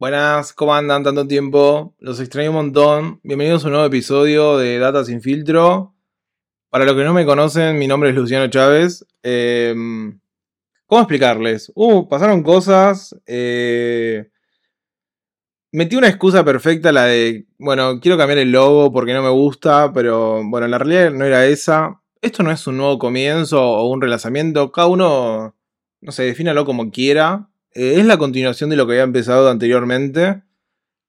Buenas, ¿cómo andan tanto tiempo? Los extraño un montón. Bienvenidos a un nuevo episodio de Data sin filtro. Para los que no me conocen, mi nombre es Luciano Chávez. Em, ¿Cómo explicarles? Uh, pasaron cosas. Eh, metí una excusa perfecta, la de, bueno, quiero cambiar el logo porque no me gusta, pero bueno, la realidad no era esa. Esto no es un nuevo comienzo o un relanzamiento. Cada uno, no sé, defínalo como quiera. Eh, es la continuación de lo que había empezado anteriormente.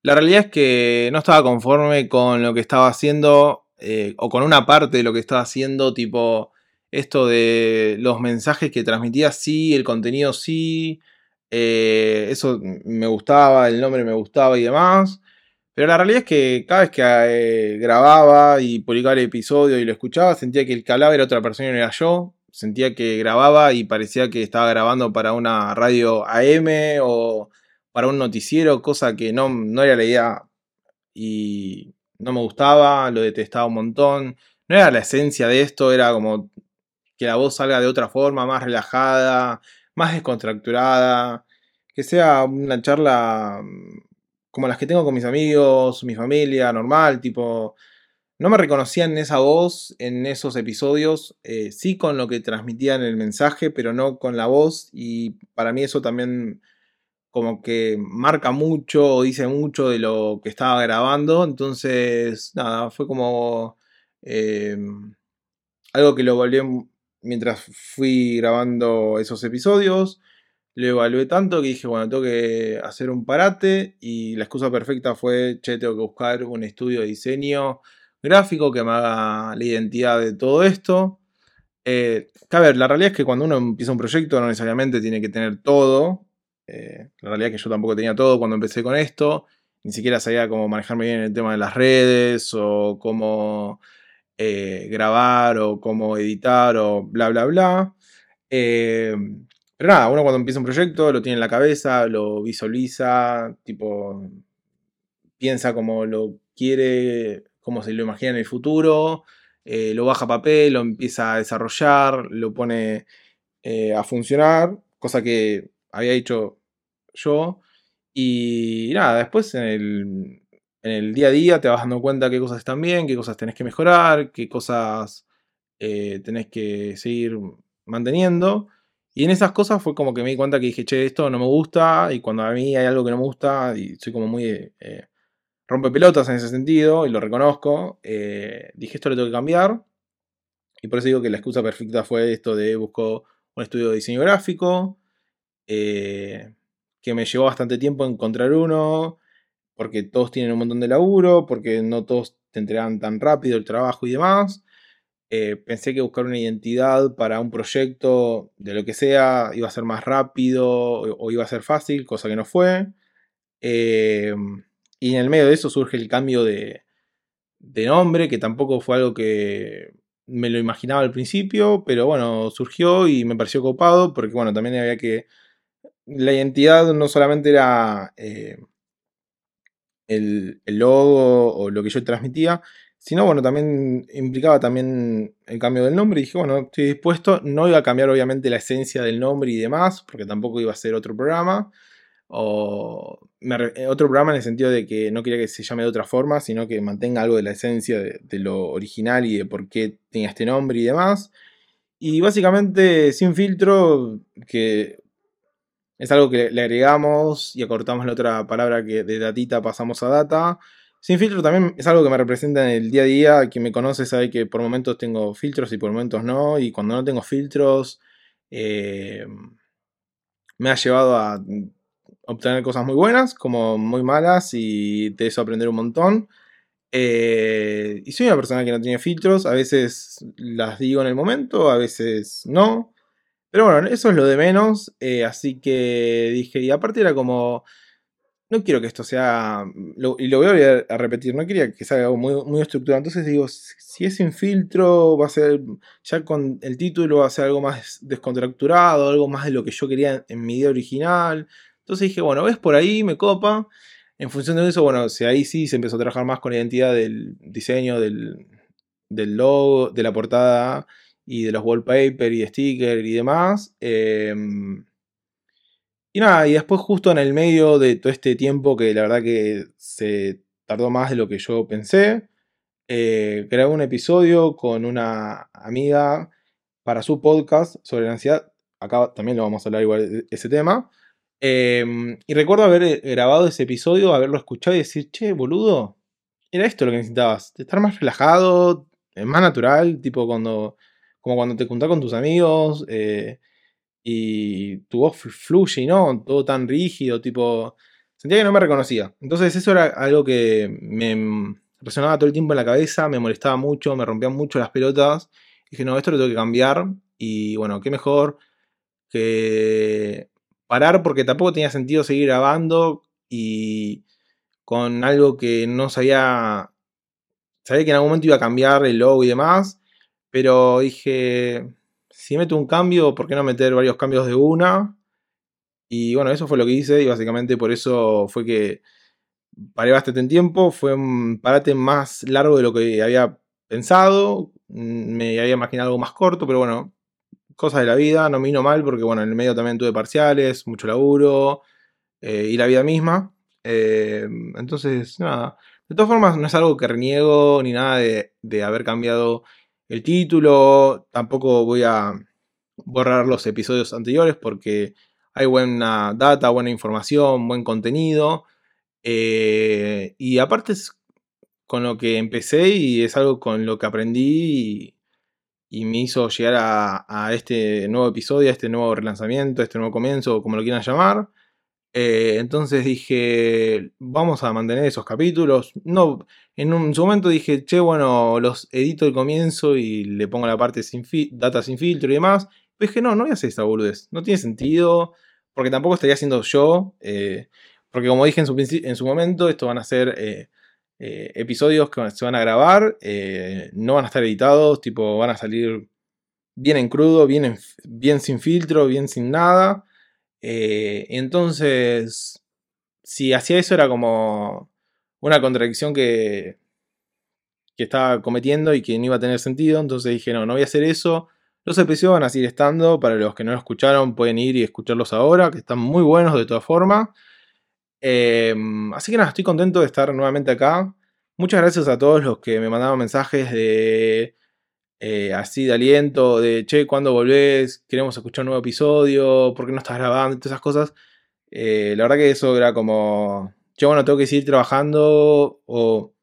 La realidad es que no estaba conforme con lo que estaba haciendo eh, o con una parte de lo que estaba haciendo, tipo esto de los mensajes que transmitía, sí, el contenido sí, eh, eso me gustaba, el nombre me gustaba y demás. Pero la realidad es que cada vez que grababa y publicaba el episodio y lo escuchaba, sentía que el que era otra persona y no era yo sentía que grababa y parecía que estaba grabando para una radio AM o para un noticiero, cosa que no, no era la idea y no me gustaba, lo detestaba un montón. No era la esencia de esto, era como que la voz salga de otra forma, más relajada, más descontracturada, que sea una charla mm, como las que tengo con mis amigos, mi familia, normal, tipo, no me reconocía en esa voz, en esos episodios, eh, sí con lo que transmitía en el mensaje, pero no con la voz. Y para mí eso también como que marca mucho o dice mucho de lo que estaba grabando. Entonces, nada, fue como em, algo que lo volví mientras fui grabando esos episodios. Lo evalué tanto que dije, bueno, tengo que hacer un parate y la excusa perfecta fue, che, tengo que buscar un estudio de diseño gráfico que me haga la identidad de todo esto. Eh, a ver, la realidad es que cuando uno empieza un proyecto no necesariamente tiene que tener todo. Eh, la realidad es que yo tampoco tenía todo cuando empecé con esto. Ni siquiera sabía cómo manejarme bien el tema de las redes o cómo eh, grabar o cómo editar o bla, bla, bla. Eh, pero nada, uno cuando empieza un proyecto lo tiene en la cabeza, lo visualiza, tipo, piensa como lo quiere cómo se lo imagina en el futuro, eh, lo baja a papel, lo empieza a desarrollar, lo pone eh, a funcionar, cosa que había hecho yo. Y nada, después en el, día a día te vas dando cuenta qué cosas están bien, qué cosas tenés que mejorar, qué cosas eh, tenés que seguir manteniendo. Y en esas cosas fue como que me di cuenta que dije, che, esto no me gusta. Y cuando a mí hay algo que no me gusta, y soy como muy rompe pelotas en ese sentido, y lo reconozco. Eh, dije, esto lo tengo que cambiar. Y por eso digo que la excusa perfecta fue esto de busco un estudio de diseño gráfico, eh, que me llevó bastante tiempo encontrar uno, porque todos tienen un montón de laburo, porque no todos te entregan tan rápido el trabajo y demás. Eh, pensé que buscar una identidad para un proyecto de lo que sea iba a ser más rápido o, iba a ser fácil, cosa que no fue. Y en el medio de eso surge el cambio de, nombre, que tampoco fue algo que me lo imaginaba al principio, pero bueno, surgió y me pareció copado, porque bueno, también había que... La identidad no solamente era eh, el, logo o lo que yo transmitía, sino bueno, también implicaba también el cambio del nombre. Y dije, bueno, estoy dispuesto, no iba a cambiar obviamente la esencia del nombre y demás, porque tampoco iba a ser otro programa, o eh, otro programa en el sentido de que no quería que se llame de otra forma, sino que mantenga algo de la esencia de, lo original y de por qué tenía este nombre y demás. Y básicamente sin filtro, que es algo que le agregamos y acortamos la otra palabra que de datita pasamos a data. Sin filtro también es algo que me representa en el día a día. Quien me conoce sabe que por momentos tengo filtros y por momentos no. Y cuando no tengo filtros, eh, me ha llevado a obtener cosas muy buenas como muy malas y de eso aprender un montón. Eh, y soy una persona que no tiene filtros, a veces las digo en el momento, a veces no. Pero bueno, eso es lo de menos, eh, así que dije, y aparte era como, no quiero que esto sea, y lo voy a, repetir, no quería que sea algo muy, muy estructurado, entonces digo, si es sin filtro, va a ser, ya con el título va a ser algo más descontracturado, algo más de lo que yo quería en mi idea original, entonces dije, bueno, ves por ahí, me copa. En función de eso, bueno, si ahí sí se empezó a trabajar más con la identidad del diseño, del, logo, de la portada y de los wallpaper y stickers y demás. Em, Y nada, y después justo en el medio de todo este tiempo que la verdad que se tardó más de lo que yo pensé, eh, grabé un episodio con una amiga para su podcast sobre la ansiedad. Acá también lo vamos a hablar igual de ese tema. Em, y recuerdo haber eh, grabado ese episodio, haberlo escuchado y decir, che, boludo, era esto lo que necesitabas. Estar más relajado, eh, más natural, tipo cuando, como cuando te juntás con tus amigos y tu voz fluye y no todo tan rígido, tipo, sentía que no me reconocía. Entonces eso era algo que me resonaba todo el tiempo en la cabeza, me molestaba mucho, me rompían mucho las pelotas. Dije, no, esto lo tengo que cambiar. Y bueno, qué mejor que parar porque tampoco tenía sentido seguir grabando y con algo que no sabía, sabía que en algún momento iba a cambiar el logo y demás, pero dije, si meto un cambio, ¿por qué no meter varios cambios de una? Y bueno, eso fue lo que hice y básicamente por eso fue que paré bastante en tiempo, fue un parate más largo de lo que había pensado, mm, me había imaginado algo más corto, pero bueno, cosas de la vida, no me vino mal porque bueno, en el medio también tuve parciales, mucho laburo eh, y la vida misma. Eh, entonces, nada, de todas formas no es algo que reniego ni nada de, de haber cambiado el título, tampoco voy a borrar los episodios anteriores porque hay buena data, buena información, buen contenido. Eh, y aparte es con lo que empecé y es algo con lo que aprendí y, me hizo llegar a, este nuevo episodio, a este nuevo relanzamiento, a este nuevo comienzo, como lo quieran llamar. Eh, entonces dije, vamos a mantener esos capítulos. No, en un su momento dije, che, bueno, los edito el comienzo y le pongo la parte sin data sin filtro y demás. Pero dije, no, no voy a hacer esta boludez. No tiene sentido, porque tampoco estaría haciendo yo. Eh, porque como dije en su, en su momento, esto van a ser eh, eh, episodios que se van a grabar, eh, no van a estar editados, tipo van a salir bien en crudo, bien, bien sin filtro, bien sin nada. entonces, si hacía eso era como una contradicción que, que estaba cometiendo y que no iba a tener sentido, entonces dije, no, no voy a hacer eso. Los episodios van a seguir estando, para los que no lo escucharon pueden ir y escucharlos ahora, que están muy buenos de todas formas. Em, así que nada, estoy contento de estar nuevamente acá. Muchas gracias a todos los que me mandaban mensajes de eh, así de aliento, de che, ¿cuándo volvés? Queremos escuchar un nuevo episodio, ¿por qué no estás grabando? todas esas cosas. Eh, la verdad que eso era como, che, bueno, tengo que seguir trabajando o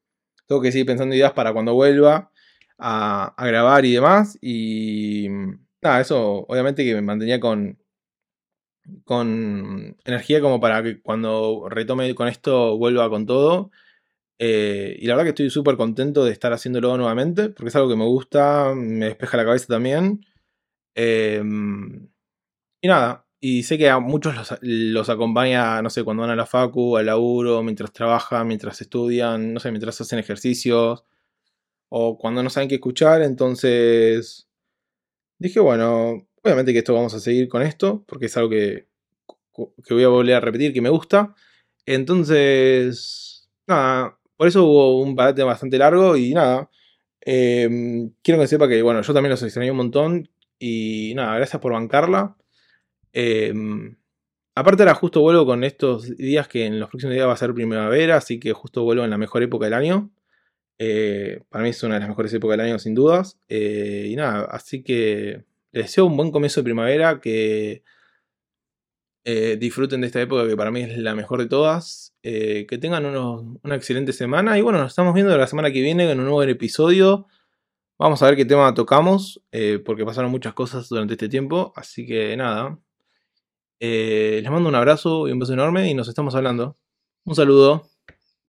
tengo que seguir pensando ideas para cuando vuelva a, a grabar y demás. Y nada, eso obviamente que me mantenía con, con energía como para que cuando retome con esto vuelva con todo. Eh, y la verdad que estoy súper contento de estar haciéndolo nuevamente, porque es algo que me gusta, me despeja la cabeza también. Em, y nada, y sé que a muchos los, acompaña, no sé, cuando van a la facu, al laburo, mientras trabajan, mientras estudian, no sé, mientras hacen ejercicios, o cuando no saben qué escuchar, entonces dije, bueno, Obviamente que esto vamos a seguir con esto, porque es algo que, voy a volver a repetir, que me gusta. Entonces, nada, por eso hubo un parate bastante largo y nada. Em, quiero que sepa que, bueno, yo también los extrañé un montón y nada, gracias por bancarla. Em, aparte ahora justo vuelvo con estos días que en los próximos días va a ser primavera, así que justo vuelvo en la mejor época del año. Eh, para mí es una de las mejores épocas del año sin dudas. Eh, y nada, así que les deseo un buen comienzo de primavera, que eh, disfruten de esta época que para mí es la mejor de todas, eh, que tengan una excelente semana y bueno, nos estamos viendo la semana que viene en un nuevo episodio. Vamos a ver qué tema tocamos, eh, porque pasaron muchas cosas durante este tiempo, así que nada. les mando un abrazo y un beso enorme y nos estamos hablando. Un saludo.